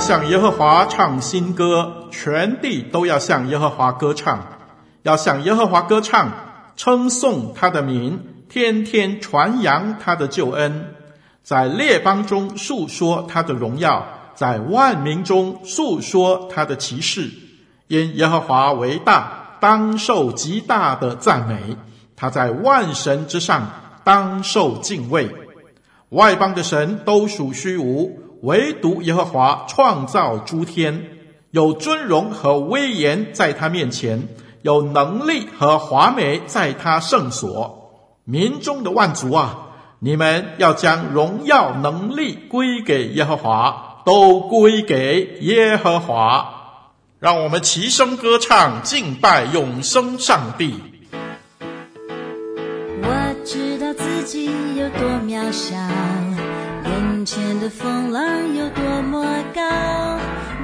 向耶和华唱新歌，全地都要向耶和华歌唱，要向耶和华歌唱，称颂他的名，天天传扬他的救恩，在列邦中述说他的荣耀，在万民中述说他的奇事。因耶和华为大，当受极大的赞美；他在万神之上，当受敬畏。外邦的神都属虚无。唯独耶和华创造诸天，有尊荣和威严在他面前，有能力和华美在他圣所。民中的万族啊，你们要将荣耀能力归给耶和华，都归给耶和华。让我们齐声歌唱，敬拜永生上帝。自己有多渺小。眼前的风浪有多么高，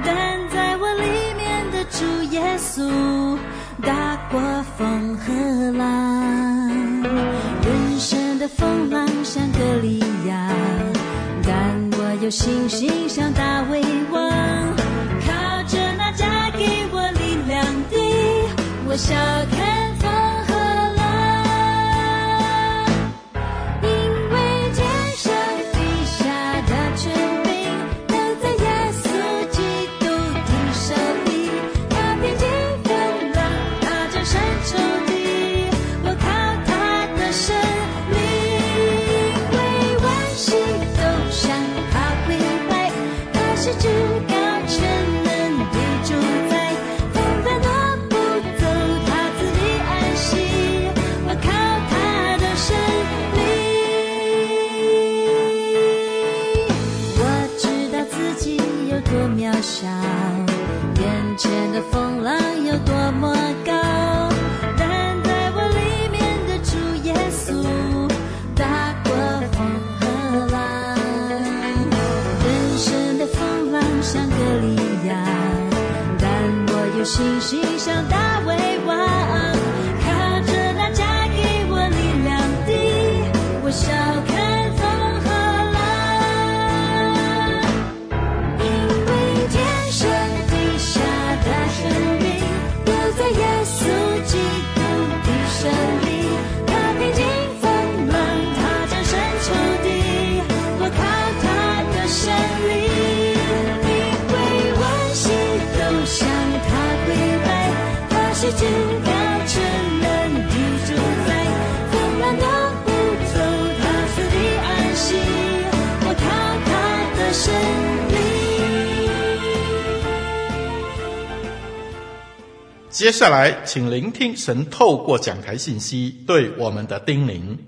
但在我里面的主耶稣大过风和浪。人生的风浪像歌利亚，但我有信心像大卫王，靠着那加给我力量的，我小看。should do 接下来，请聆听神透过讲台信息对我们的叮咛。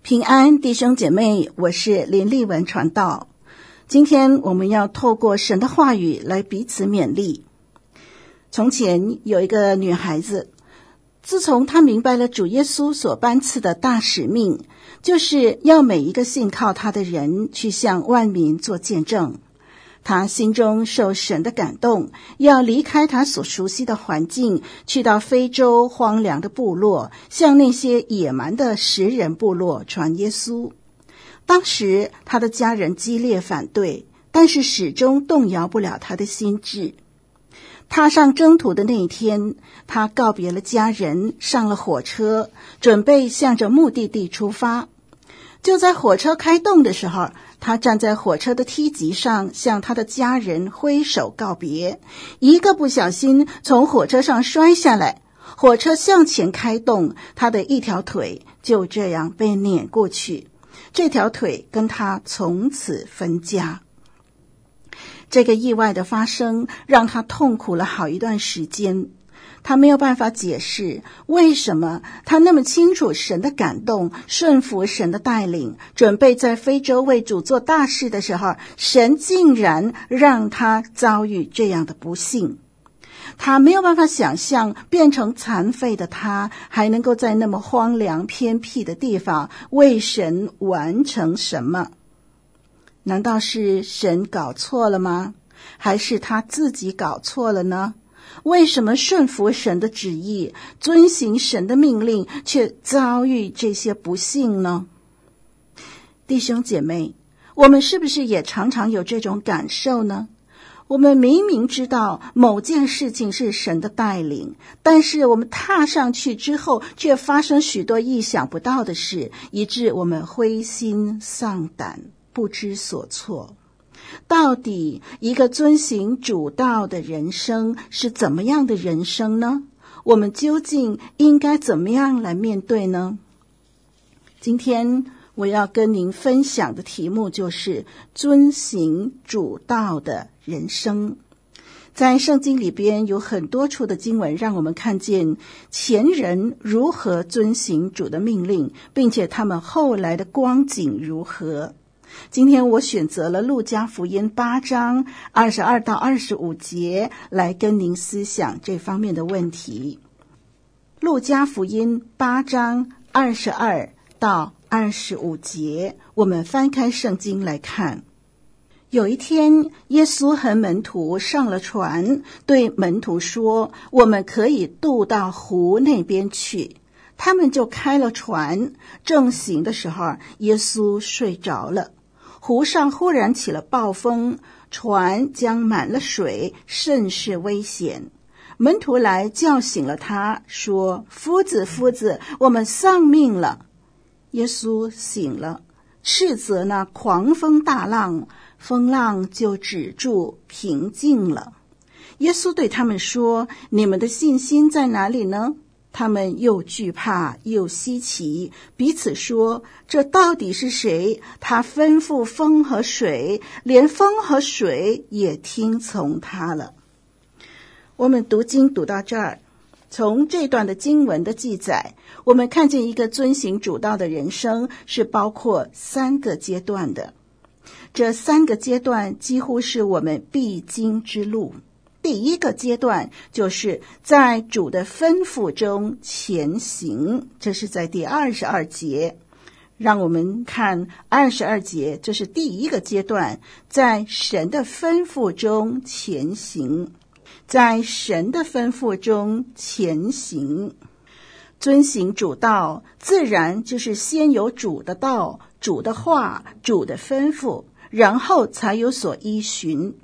平安，弟兄姐妹，我是林丽文传道。今天我们要透过神的话语来彼此勉励。从前有一个女孩子，自从她明白了主耶稣所颁赐的大使命，就是要每一个信靠他的人去向万民做见证。他心中受神的感动，要离开他所熟悉的环境，去到非洲荒凉的部落，向那些野蛮的食人部落传耶稣。当时他的家人激烈反对，但是始终动摇不了他的心志。踏上征途的那一天，他告别了家人，上了火车，准备向着目的地出发。就在火车开动的时候，他站在火车的梯级上，向他的家人挥手告别。一个不小心从火车上摔下来，火车向前开动，他的一条腿就这样被碾过去。这条腿跟他从此分家。这个意外的发生让他痛苦了好一段时间。他没有办法解释为什么他那么清楚神的感动，顺服神的带领，准备在非洲为主做大事的时候，神竟然让他遭遇这样的不幸。他没有办法想象，变成残废的他还能够在那么荒凉偏僻的地方为神完成什么？难道是神搞错了吗？还是他自己搞错了呢？为什么顺服神的旨意，遵行神的命令，却遭遇这些不幸呢？弟兄姐妹，我们是不是也常常有这种感受呢？我们明明知道某件事情是神的带领，但是我们踏上去之后，却发生许多意想不到的事，以致我们灰心丧胆，不知所措。到底一个遵行主道的人生是怎么样的人生呢？我们究竟应该怎么样来面对呢？今天我要跟您分享的题目就是遵行主道的人生。在圣经里边有很多处的经文，让我们看见前人如何遵行主的命令，并且他们后来的光景如何。今天我选择了《路加福音》八章二十二到二十五节来跟您思想这方面的问题。《路加福音》八章二十二到二十五节，我们翻开圣经来看。有一天，耶稣和门徒上了船，对门徒说：“我们可以渡到湖那边去。”他们就开了船。正行的时候，耶稣睡着了。湖上忽然起了暴风，船将满了水，甚是危险。门徒来叫醒了他，说：“夫子，夫子，我们丧命了。”耶稣醒了，斥责那狂风大浪，风浪就止住，平静了。耶稣对他们说：“你们的信心在哪里呢？”他们又惧怕又稀奇，彼此说：“这到底是谁？他吩咐风和水，连风和水也听从他了。”我们读经读到这儿，从这段的经文的记载，我们看见一个遵行主道的人生是包括三个阶段的。这三个阶段几乎是我们必经之路。第一个阶段就是在主的吩咐中前行，这是在第二十二节。让我们看二十二节，这是第一个阶段，在神的吩咐中前行，在神的吩咐中前行，遵行主道，自然就是先有主的道、主的话、主的吩咐，然后才有所依循。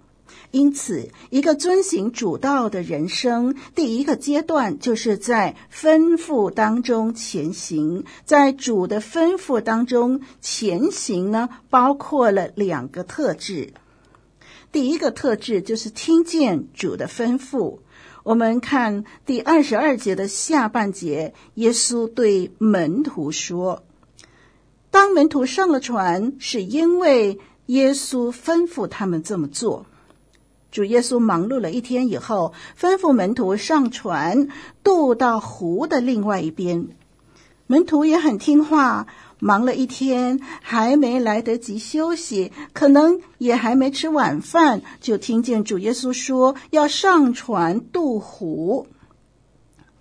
因此，一个遵行主道的人生，第一个阶段就是在吩咐当中前行。在主的吩咐当中前行呢，包括了两个特质。第一个特质就是听见主的吩咐。我们看第二十二节的下半节，耶稣对门徒说：“当门徒上了船，是因为耶稣吩咐他们这么做。”主耶稣忙碌了一天以后，吩咐门徒上船渡到湖的另外一边。门徒也很听话，忙了一天还没来得及休息，可能也还没吃晚饭，就听见主耶稣说要上船渡湖。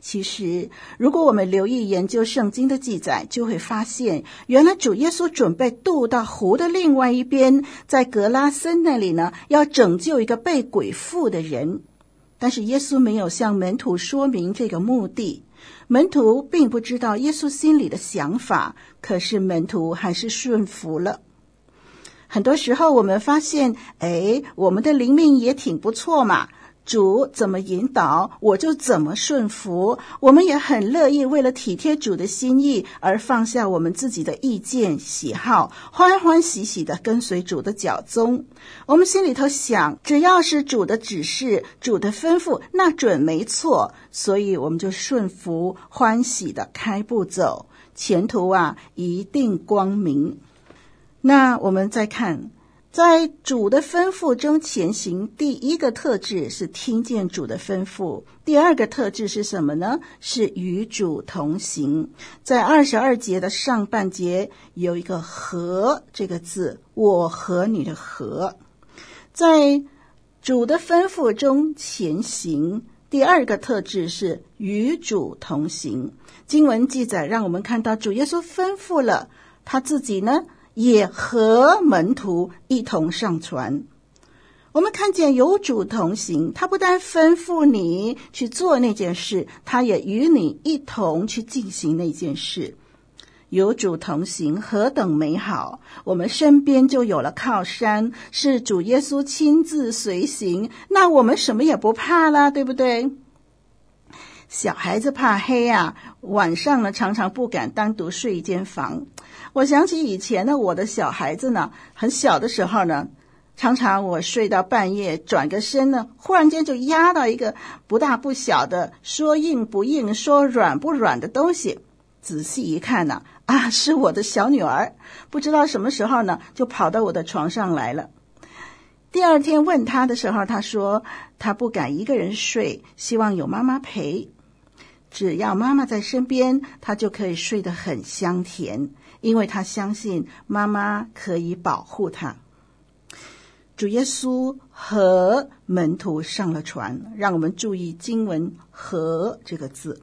其实，如果我们留意研究圣经的记载，就会发现，原来主耶稣准备渡到湖的另外一边，在格拉森那里呢，要拯救一个被鬼附的人。但是耶稣没有向门徒说明这个目的，门徒并不知道耶稣心里的想法，可是门徒还是顺服了。很多时候，我们发现，哎，我们的灵命也挺不错嘛。主怎么引导，我就怎么顺服。我们也很乐意为了体贴主的心意而放下我们自己的意见喜好，欢欢喜喜地跟随主的脚踪。我们心里头想，只要是主的指示、主的吩咐，那准没错。所以我们就顺服，欢喜地开步走，前途啊一定光明。那我们再看。在主的吩咐中前行，第一个特质是听见主的吩咐；第二个特质是什么呢？是与主同行。在二十二节的上半节有一个“和”这个字，我和你的“和”。在主的吩咐中前行，第二个特质是与主同行。经文记载让我们看到主耶稣吩咐了他自己呢。也和门徒一同上船。我们看见有主同行，他不但吩咐你去做那件事，他也与你一同去进行那件事。有主同行，何等美好！我们身边就有了靠山，是主耶稣亲自随行，那我们什么也不怕了，对不对？小孩子怕黑啊，晚上呢常常不敢单独睡一间房。我想起以前呢，我的小孩子呢，很小的时候呢，常常我睡到半夜，转个身呢，忽然间就压到一个不大不小的，说硬不硬，说软不软的东西。仔细一看呢，啊，是我的小女儿，不知道什么时候呢，就跑到我的床上来了。第二天问她的时候，她说她不敢一个人睡，希望有妈妈陪。只要妈妈在身边，她就可以睡得很香甜。因为他相信妈妈可以保护他。主耶稣和门徒上了船，让我们注意经文“和”这个字。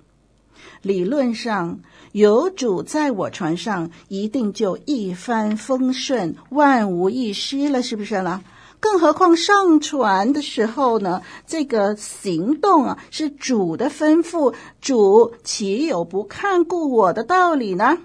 理论上，有主在我船上，一定就一帆风顺、万无一失了，是不是呢？更何况上船的时候呢？这个行动啊，是主的吩咐，主岂有不看顾我的道理呢？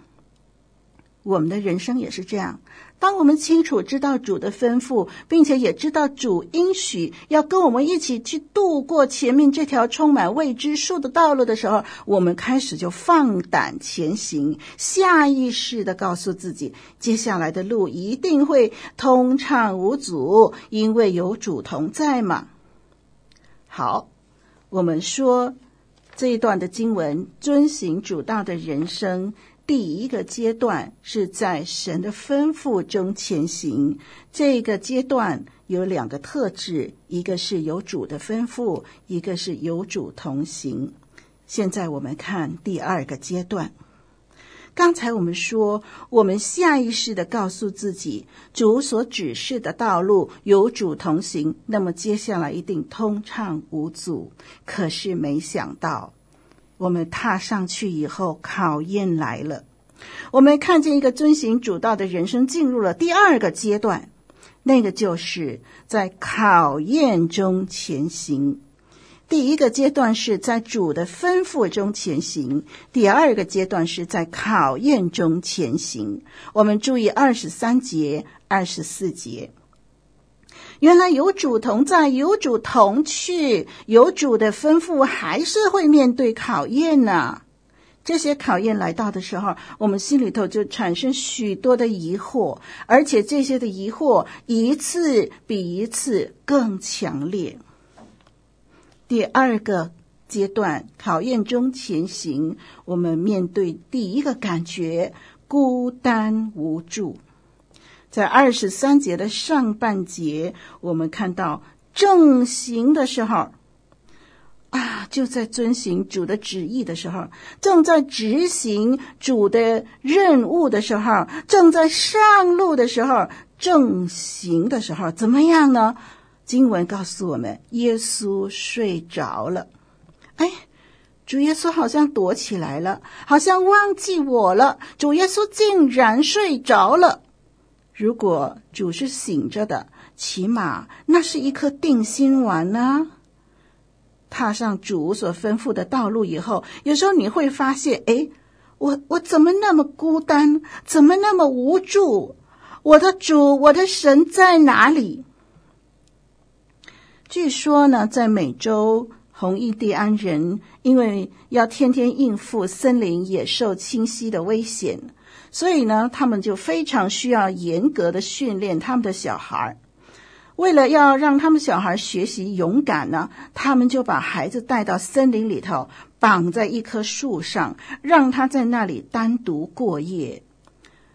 我们的人生也是这样。当我们清楚知道主的吩咐，并且也知道主应许要跟我们一起去度过前面这条充满未知数的道路的时候，我们开始就放胆前行，下意识地告诉自己，接下来的路一定会通畅无阻，因为有主同在嘛。好，我们说这一段的经文，遵行主道的人生。第一个阶段是在神的吩咐中前行，这个阶段有两个特质，一个是有主的吩咐，一个是有主同行。现在我们看第二个阶段。刚才我们说，我们下意识的告诉自己，主所指示的道路有主同行，那么接下来一定通畅无阻。可是没想到。我们踏上去以后，考验来了。我们看见一个遵行主道的人生进入了第二个阶段，那个就是在考验中前行。第一个阶段是在主的吩咐中前行，第二个阶段是在考验中前行。我们注意二十三节、二十四节。原来有主同在，有主同去，有主的吩咐，还是会面对考验呢。这些考验来到的时候，我们心里头就产生许多的疑惑，而且这些的疑惑一次比一次更强烈。第二个阶段，考验中前行，我们面对第一个感觉：孤单无助。在二十三节的上半节，我们看到正行的时候，啊，就在遵行主的旨意的时候，正在执行主的任务的时候，正在上路的时候，正行的时候，怎么样呢？经文告诉我们，耶稣睡着了。哎，主耶稣好像躲起来了，好像忘记我了。主耶稣竟然睡着了。如果主是醒着的，起码那是一颗定心丸呢。踏上主所吩咐的道路以后，有时候你会发现，哎，我我怎么那么孤单，怎么那么无助？我的主，我的神在哪里？据说呢，在美洲红印第安人，因为要天天应付森林野兽侵袭的危险。所以呢，他们就非常需要严格的训练他们的小孩。为了要让他们小孩学习勇敢呢，他们就把孩子带到森林里头，绑在一棵树上，让他在那里单独过夜。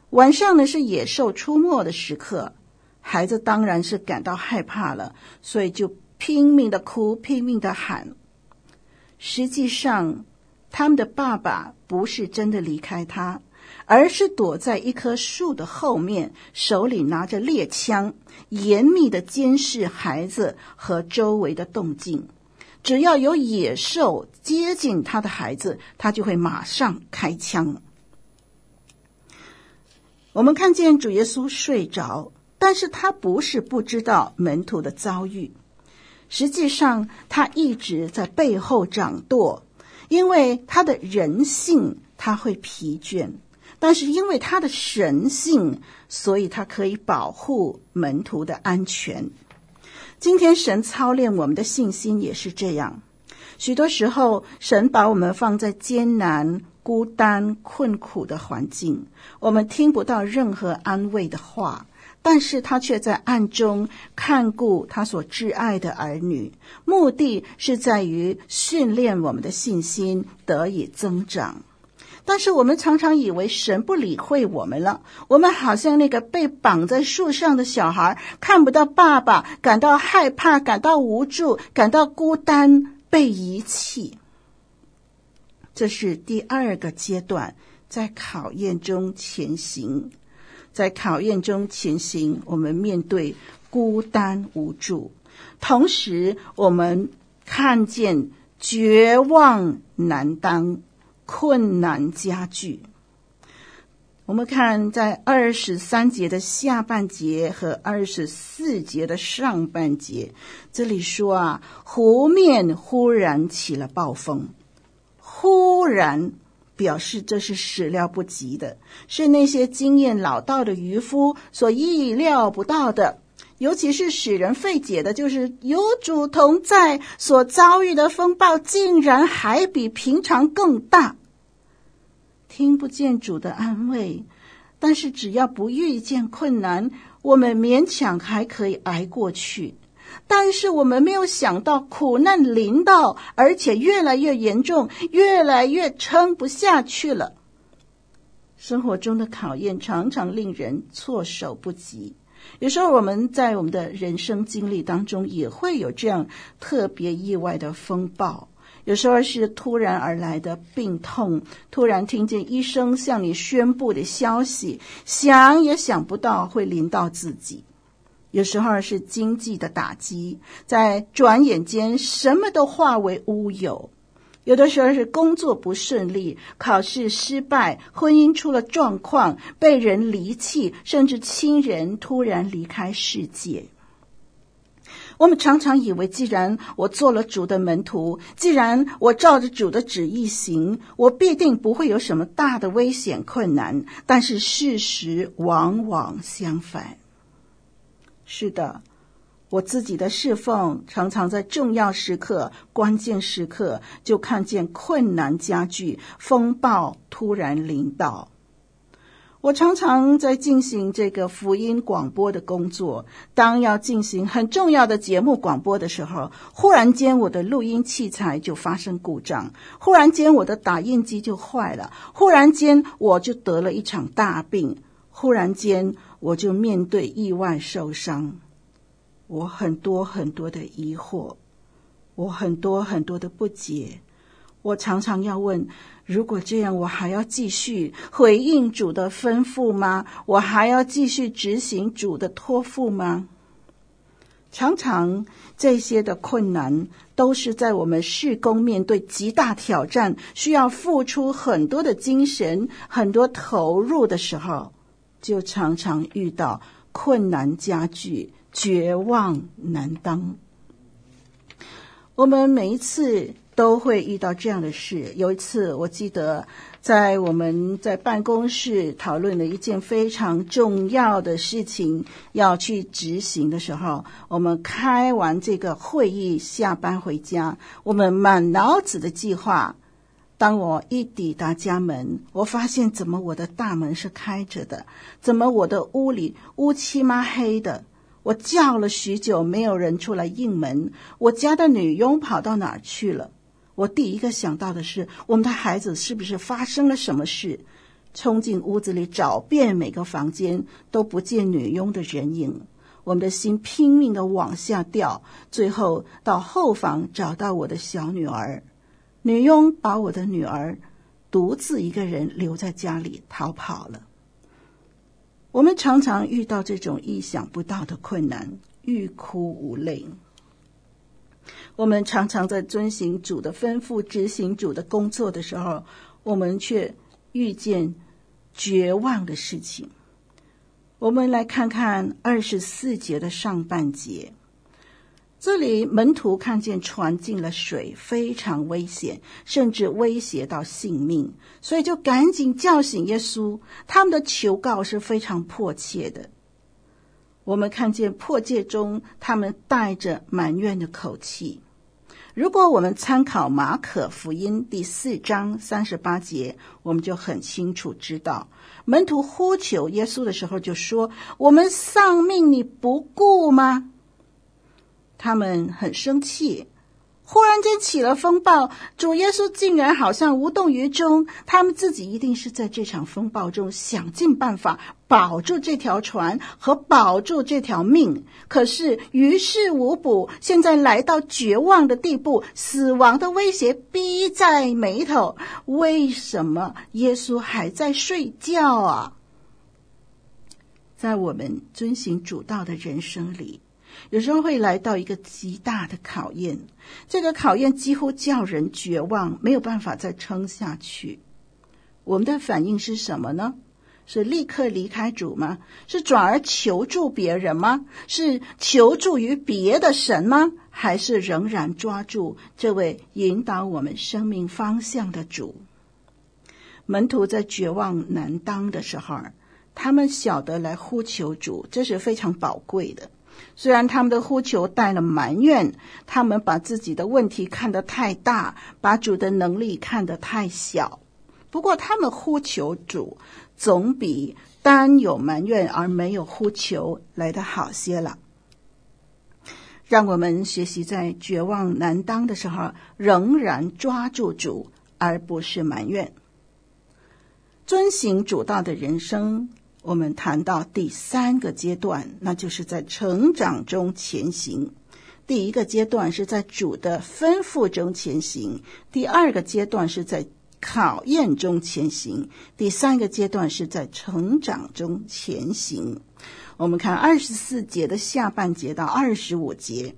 晚上呢，是野兽出没的时刻，孩子当然是感到害怕了，所以就拼命的哭，拼命的喊。实际上，他们的爸爸不是真的离开他，而是躲在一棵树的后面，手里拿着猎枪，严密的监视孩子和周围的动静。只要有野兽接近他的孩子，他就会马上开枪。我们看见主耶稣睡着，但是他不是不知道门徒的遭遇。实际上，他一直在背后掌舵，因为他的人性他会疲倦，但是因为他的神性，所以他可以保护门徒的安全。今天神操练我们的信心也是这样。许多时候，神把我们放在艰难、孤单、困苦的环境，我们听不到任何安慰的话，但是他却在暗中看顾他所挚爱的儿女，目的是在于训练我们的信心得以增长。但是我们常常以为神不理会我们了，我们好像那个被绑在树上的小孩，看不到爸爸，感到害怕，感到无助，感到孤单，被遗弃。这是第二个阶段，在考验中前行，在考验中前行，我们面对孤单无助，同时我们看见绝望难当。困难加剧。我们看在二十三节的下半节和二十四节的上半节，这里说啊，湖面忽然起了暴风，忽然表示这是始料不及的，是那些经验老道的渔夫所意料不到的。尤其是使人费解的，就是有主同在所遭遇的风暴，竟然还比平常更大。听不见主的安慰，但是只要不遇见困难，我们勉强还可以挨过去。但是我们没有想到苦难临到，而且越来越严重，越来越撑不下去了。生活中的考验常常令人措手不及。有时候我们在我们的人生经历当中也会有这样特别意外的风暴。有时候是突然而来的病痛，突然听见医生向你宣布的消息，想也想不到会临到自己。有时候是经济的打击，在转眼间什么都化为乌有。有的时候是工作不顺利，考试失败，婚姻出了状况，被人离弃，甚至亲人突然离开世界。我们常常以为，既然我做了主的门徒，既然我照着主的旨意行，我必定不会有什么大的危险困难。但是事实往往相反。是的，我自己的侍奉常常在重要时刻、关键时刻，就看见困难加剧，风暴突然临到。我常常在进行这个福音广播的工作，当要进行很重要的节目广播的时候，忽然间我的录音器材就发生故障，忽然间我的打印机就坏了，忽然间我就得了一场大病，忽然间我就面对意外受伤，我很多很多的疑惑，我很多很多的不解，我常常要问。如果这样，我还要继续回应主的吩咐吗？我还要继续执行主的托付吗？常常这些的困难，都是在我们事工面对极大挑战，需要付出很多的精神、很多投入的时候，就常常遇到困难加剧、绝望难当。我们每一次。都会遇到这样的事。有一次，我记得在我们在办公室讨论了一件非常重要的事情要去执行的时候，我们开完这个会议，下班回家，我们满脑子的计划。当我一抵达家门，我发现怎么我的大门是开着的？怎么我的屋里乌漆嘛黑的？我叫了许久，没有人出来应门。我家的女佣跑到哪儿去了？我第一个想到的是，我们的孩子是不是发生了什么事？冲进屋子里找遍每个房间，都不见女佣的人影。我们的心拼命的往下掉，最后到后房找到我的小女儿，女佣把我的女儿独自一个人留在家里逃跑了。我们常常遇到这种意想不到的困难，欲哭无泪。我们常常在遵行主的吩咐、执行主的工作的时候，我们却遇见绝望的事情。我们来看看二十四节的上半节，这里门徒看见船进了水，非常危险，甚至威胁到性命，所以就赶紧叫醒耶稣。他们的求告是非常迫切的。我们看见破戒中，他们带着埋怨的口气。如果我们参考马可福音第四章三十八节，我们就很清楚知道，门徒呼求耶稣的时候就说：“我们丧命你不顾吗？”他们很生气。忽然间起了风暴，主耶稣竟然好像无动于衷。他们自己一定是在这场风暴中想尽办法保住这条船和保住这条命，可是于事无补。现在来到绝望的地步，死亡的威胁逼在眉头。为什么耶稣还在睡觉啊？在我们遵行主道的人生里。有时候会来到一个极大的考验，这个考验几乎叫人绝望，没有办法再撑下去。我们的反应是什么呢？是立刻离开主吗？是转而求助别人吗？是求助于别的神吗？还是仍然抓住这位引导我们生命方向的主？门徒在绝望难当的时候，他们晓得来呼求主，这是非常宝贵的。虽然他们的呼求带了埋怨，他们把自己的问题看得太大，把主的能力看得太小。不过，他们呼求主，总比单有埋怨而没有呼求来得好些了。让我们学习在绝望难当的时候，仍然抓住主，而不是埋怨。遵行主道的人生。我们谈到第三个阶段，那就是在成长中前行。第一个阶段是在主的吩咐中前行，第二个阶段是在考验中前行，第三个阶段是在成长中前行。我们看二十四节的下半节到二十五节，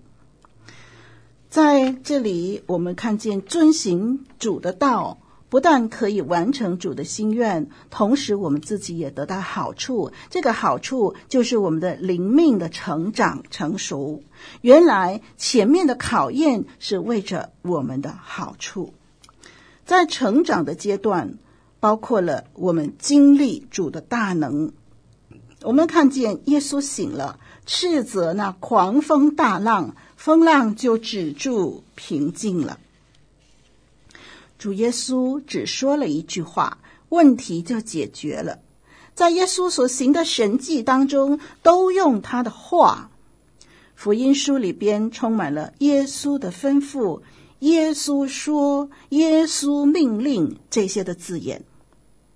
在这里我们看见遵行主的道。不但可以完成主的心愿，同时我们自己也得到好处。这个好处就是我们的灵命的成长成熟。原来前面的考验是为着我们的好处。在成长的阶段，包括了我们经历主的大能。我们看见耶稣醒了，斥责那狂风大浪，风浪就止住，平静了。主耶稣只说了一句话，问题就解决了。在耶稣所行的神迹当中，都用他的话。福音书里边充满了耶稣的吩咐、耶稣说、耶稣命令这些的字眼。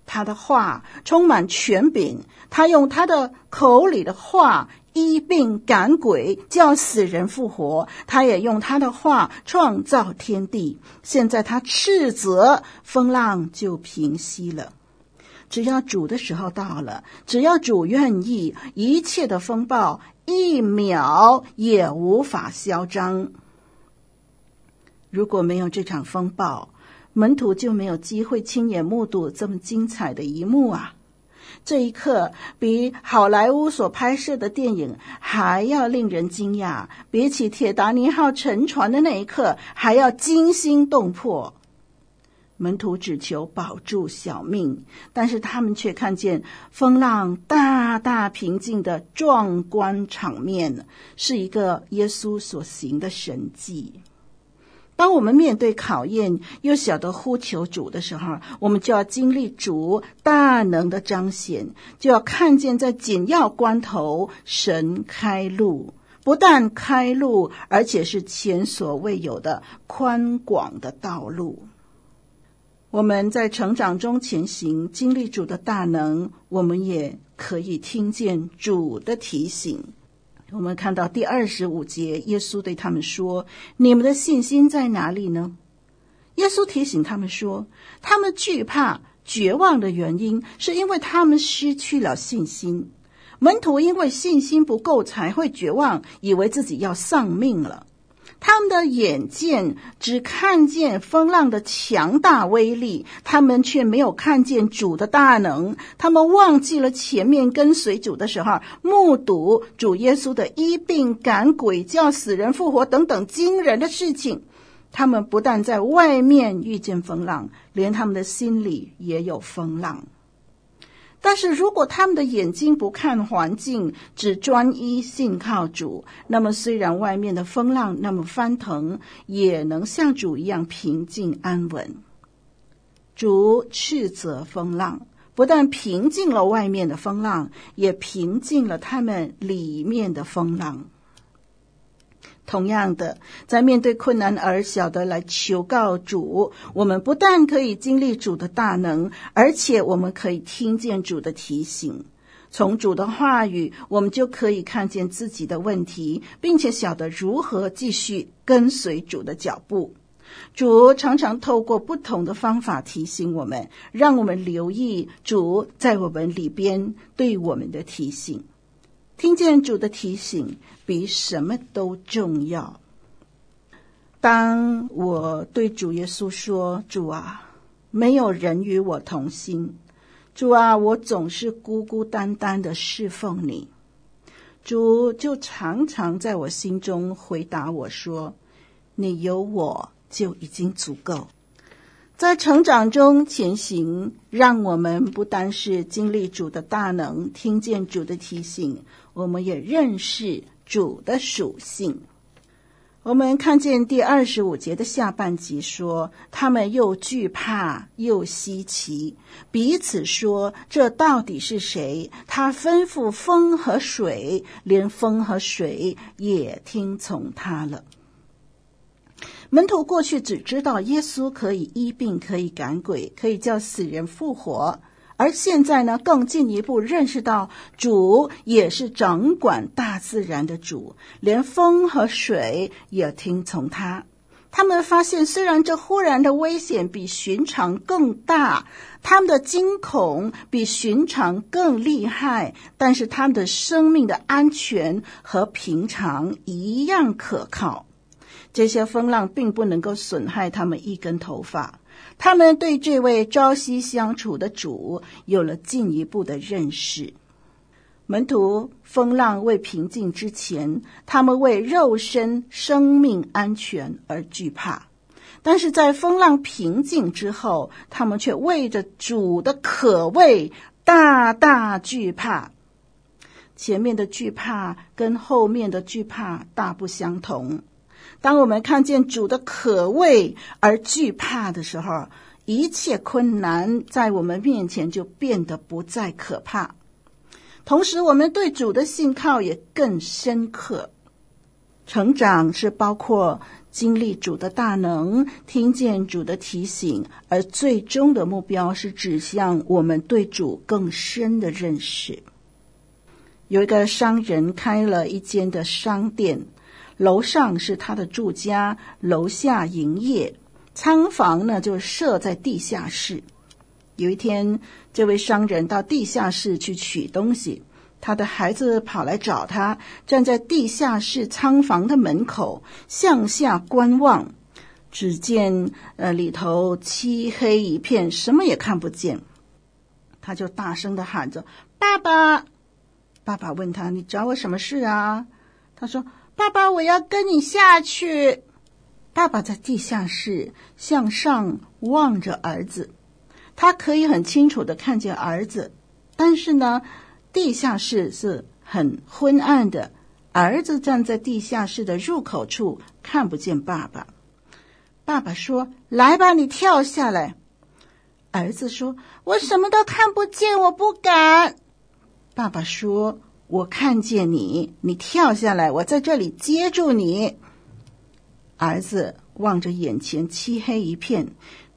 他的话充满权柄，他用他的口里的话。医病赶鬼，叫死人复活。他也用他的话创造天地。现在他斥责风浪，就平息了。只要主的时候到了，只要主愿意，一切的风暴一秒也无法嚣张。如果没有这场风暴，门徒就没有机会亲眼目睹这么精彩的一幕啊！这一刻比好莱坞所拍摄的电影还要令人惊讶，比起铁达尼号沉船的那一刻还要惊心动魄。门徒只求保住小命，但是他们却看见风浪大大平静的壮观场面，是一个耶稣所行的神迹。当我们面对考验，又晓得呼求主的时候，我们就要经历主大能的彰显，就要看见在紧要关头，神开路，不但开路，而且是前所未有的宽广的道路。我们在成长中前行，经历主的大能，我们也可以听见主的提醒。我们看到第二十五节，耶稣对他们说：“你们的信心在哪里呢？”耶稣提醒他们说：“他们惧怕、绝望的原因，是因为他们失去了信心。门徒因为信心不够，才会绝望，以为自己要丧命了。”他们的眼见只看见风浪的强大威力，他们却没有看见主的大能。他们忘记了前面跟随主的时候，目睹主耶稣的医病、赶鬼、叫死人复活等等惊人的事情。他们不但在外面遇见风浪，连他们的心里也有风浪。但是如果他们的眼睛不看环境，只专一信靠主，那么虽然外面的风浪那么翻腾，也能像主一样平静安稳。主斥责风浪，不但平静了外面的风浪，也平静了他们里面的风浪。同样的，在面对困难而晓得来求告主，我们不但可以经历主的大能，而且我们可以听见主的提醒。从主的话语，我们就可以看见自己的问题，并且晓得如何继续跟随主的脚步。主常常透过不同的方法提醒我们，让我们留意主在我们里边对我们的提醒。听见主的提醒，比什么都重要。当我对主耶稣说：“主啊，没有人与我同心，主啊，我总是孤孤单单的侍奉你。”主就常常在我心中回答我说：“你有我就已经足够。”在成长中前行，让我们不单是经历主的大能，听见主的提醒，我们也认识主的属性。我们看见第二十五节的下半集说，他们又惧怕又稀奇，彼此说：“这到底是谁？他吩咐风和水，连风和水也听从他了。”门徒过去只知道耶稣可以医病，可以赶鬼，可以叫死人复活，而现在呢，更进一步认识到主也是掌管大自然的主，连风和水也听从他。他们发现，虽然这忽然的危险比寻常更大，他们的惊恐比寻常更厉害，但是他们的生命的安全和平常一样可靠。这些风浪并不能够损害他们一根头发。他们对这位朝夕相处的主有了进一步的认识。门徒风浪未平静之前，他们为肉身生命安全而惧怕；但是在风浪平静之后，他们却为着主的可畏大大惧怕。前面的惧怕跟后面的惧怕大不相同。当我们看见主的可畏而惧怕的时候，一切困难在我们面前就变得不再可怕。同时，我们对主的信靠也更深刻。成长是包括经历主的大能，听见主的提醒，而最终的目标是指向我们对主更深的认识。有一个商人开了一间的商店。楼上是他的住家，楼下营业，仓房呢就设在地下室。有一天，这位商人到地下室去取东西，他的孩子跑来找他，站在地下室仓房的门口向下观望。只见呃里头漆黑一片，什么也看不见。他就大声地喊着：“爸爸！”爸爸问他：“你找我什么事啊？”他说。爸爸，我要跟你下去。爸爸在地下室向上望着儿子，他可以很清楚的看见儿子，但是呢，地下室是很昏暗的，儿子站在地下室的入口处，看不见爸爸。爸爸说：“来吧，你跳下来。”儿子说：“我什么都看不见，我不敢。”爸爸说。我看见你，你跳下来，我在这里接住你。儿子望着眼前漆黑一片，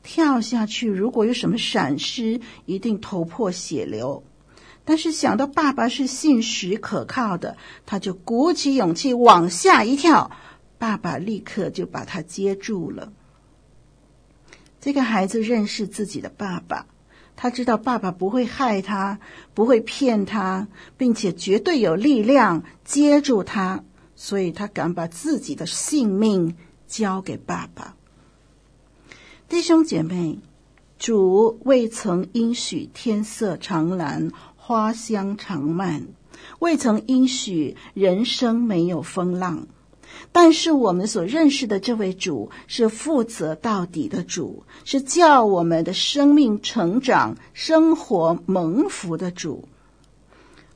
跳下去，如果有什么闪失，一定头破血流。但是想到爸爸是信实可靠的，他就鼓起勇气往下一跳，爸爸立刻就把他接住了。这个孩子认识自己的爸爸，他知道爸爸不会害他，不会骗他，并且绝对有力量接住他，所以他敢把自己的性命交给爸爸。弟兄姐妹，主未曾应许天色常蓝，花香常漫，未曾应许人生没有风浪。但是我们所认识的这位主是负责到底的主，是叫我们的生命成长、生活蒙福的主。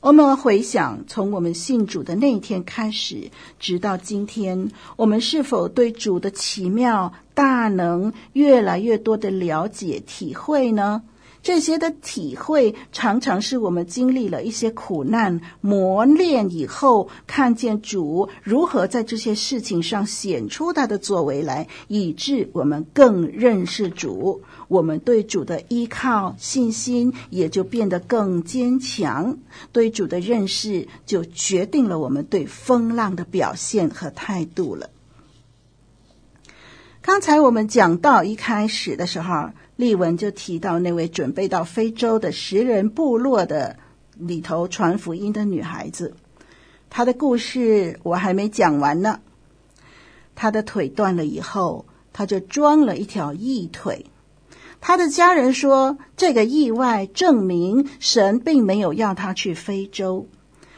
我们回想，从我们信主的那一天开始，直到今天，我们是否对主的奇妙大能越来越多的了解、体会呢？这些的体会，常常是我们经历了一些苦难磨练以后，看见主如何在这些事情上显出他的作为来，以致我们更认识主，我们对主的依靠信心也就变得更坚强。对主的认识，就决定了我们对风浪的表现和态度了。刚才我们讲到一开始的时候。例文就提到那位准备到非洲的食人部落的里头传福音的女孩子，她的故事我还没讲完呢。她的腿断了以后，她就装了一条义腿。她的家人说，这个意外证明神并没有要她去非洲，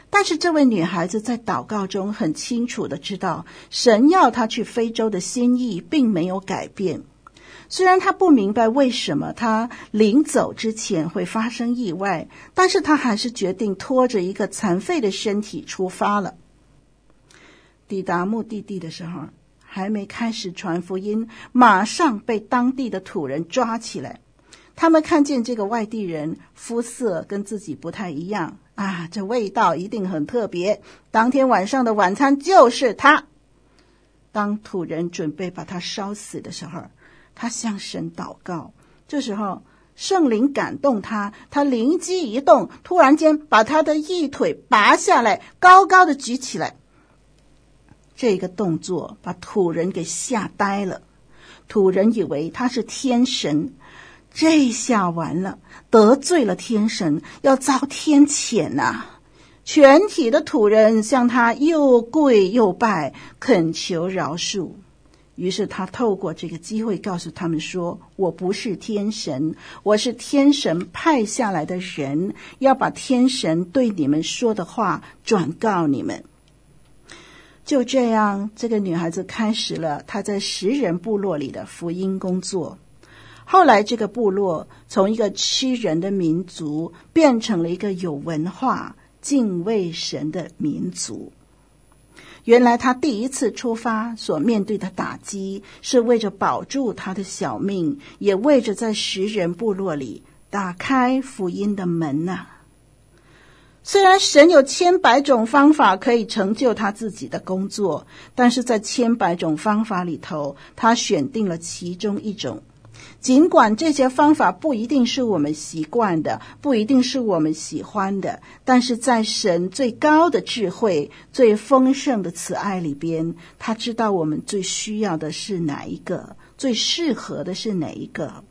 但是这位女孩子在祷告中很清楚的知道，神要她去非洲的心意并没有改变。虽然他不明白为什么他临走之前会发生意外，但是他还是决定拖着一个残废的身体出发了。抵达目的地的时候，还没开始传福音，马上被当地的土人抓起来。他们看见这个外地人肤色跟自己不太一样啊，这味道一定很特别。当天晚上的晚餐就是他。当土人准备把他烧死的时候，他向神祷告，这时候圣灵感动他，他灵机一动，突然间把他的一腿拔下来，高高的举起来。这个动作把土人给吓呆了，土人以为他是天神，这下完了，得罪了天神，要遭天谴呐！全体的土人向他又跪又拜，恳求饶恕。于是他透过这个机会告诉他们说：“我不是天神，我是天神派下来的人，要把天神对你们说的话转告你们。”就这样，这个女孩子开始了她在食人部落里的福音工作。后来，这个部落从一个吃人的民族变成了一个有文化、敬畏神的民族。原来他第一次出发所面对的打击，是为着保住他的小命，也为着在食人部落里打开福音的门呐、虽然神有千百种方法可以成就他自己的工作，但是在千百种方法里头，他选定了其中一种。尽管这些方法不一定是我们习惯的，不一定是我们喜欢的，但是在神最高的智慧、最丰盛的慈爱里边，他知道我们最需要的是哪一个，最适合的是哪一个。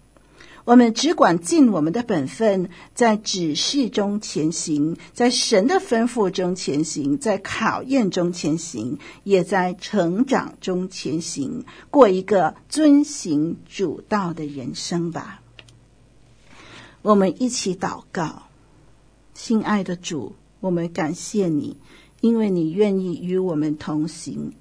我们只管尽我们的本分，在指示中前行，在神的吩咐中前行，在考验中前行，也在成长中前行，过一个遵行主道的人生吧。我们一起祷告，亲爱的主，我们感谢你，因为你愿意与我们同行，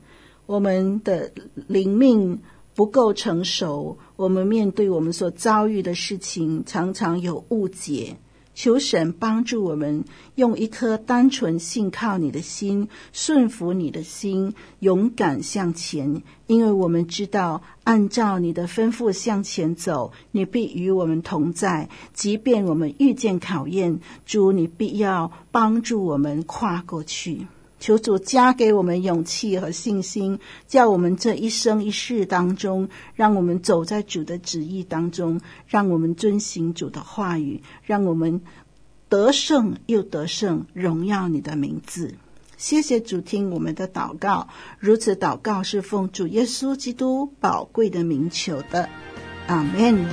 我们的灵命。不够成熟，我们面对我们所遭遇的事情，常常有误解。求神帮助我们，用一颗单纯信靠你的心，顺服你的心，勇敢向前。因为我们知道，按照你的吩咐向前走，你必与我们同在。即便我们遇见考验，主，你必要帮助我们跨过去。求主加给我们勇气和信心，叫我们这一生一世当中，让我们走在主的旨意当中，让我们遵行主的话语，让我们得胜又得胜，荣耀你的名字。谢谢主听我们的祷告，如此祷告是奉主耶稣基督宝贵的名求的，阿门。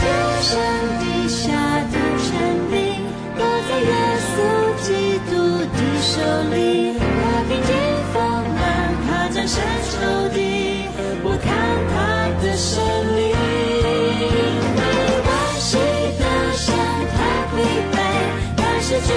天上地下的手里，他平静风浪，他战胜仇敌，我看他的胜利。活水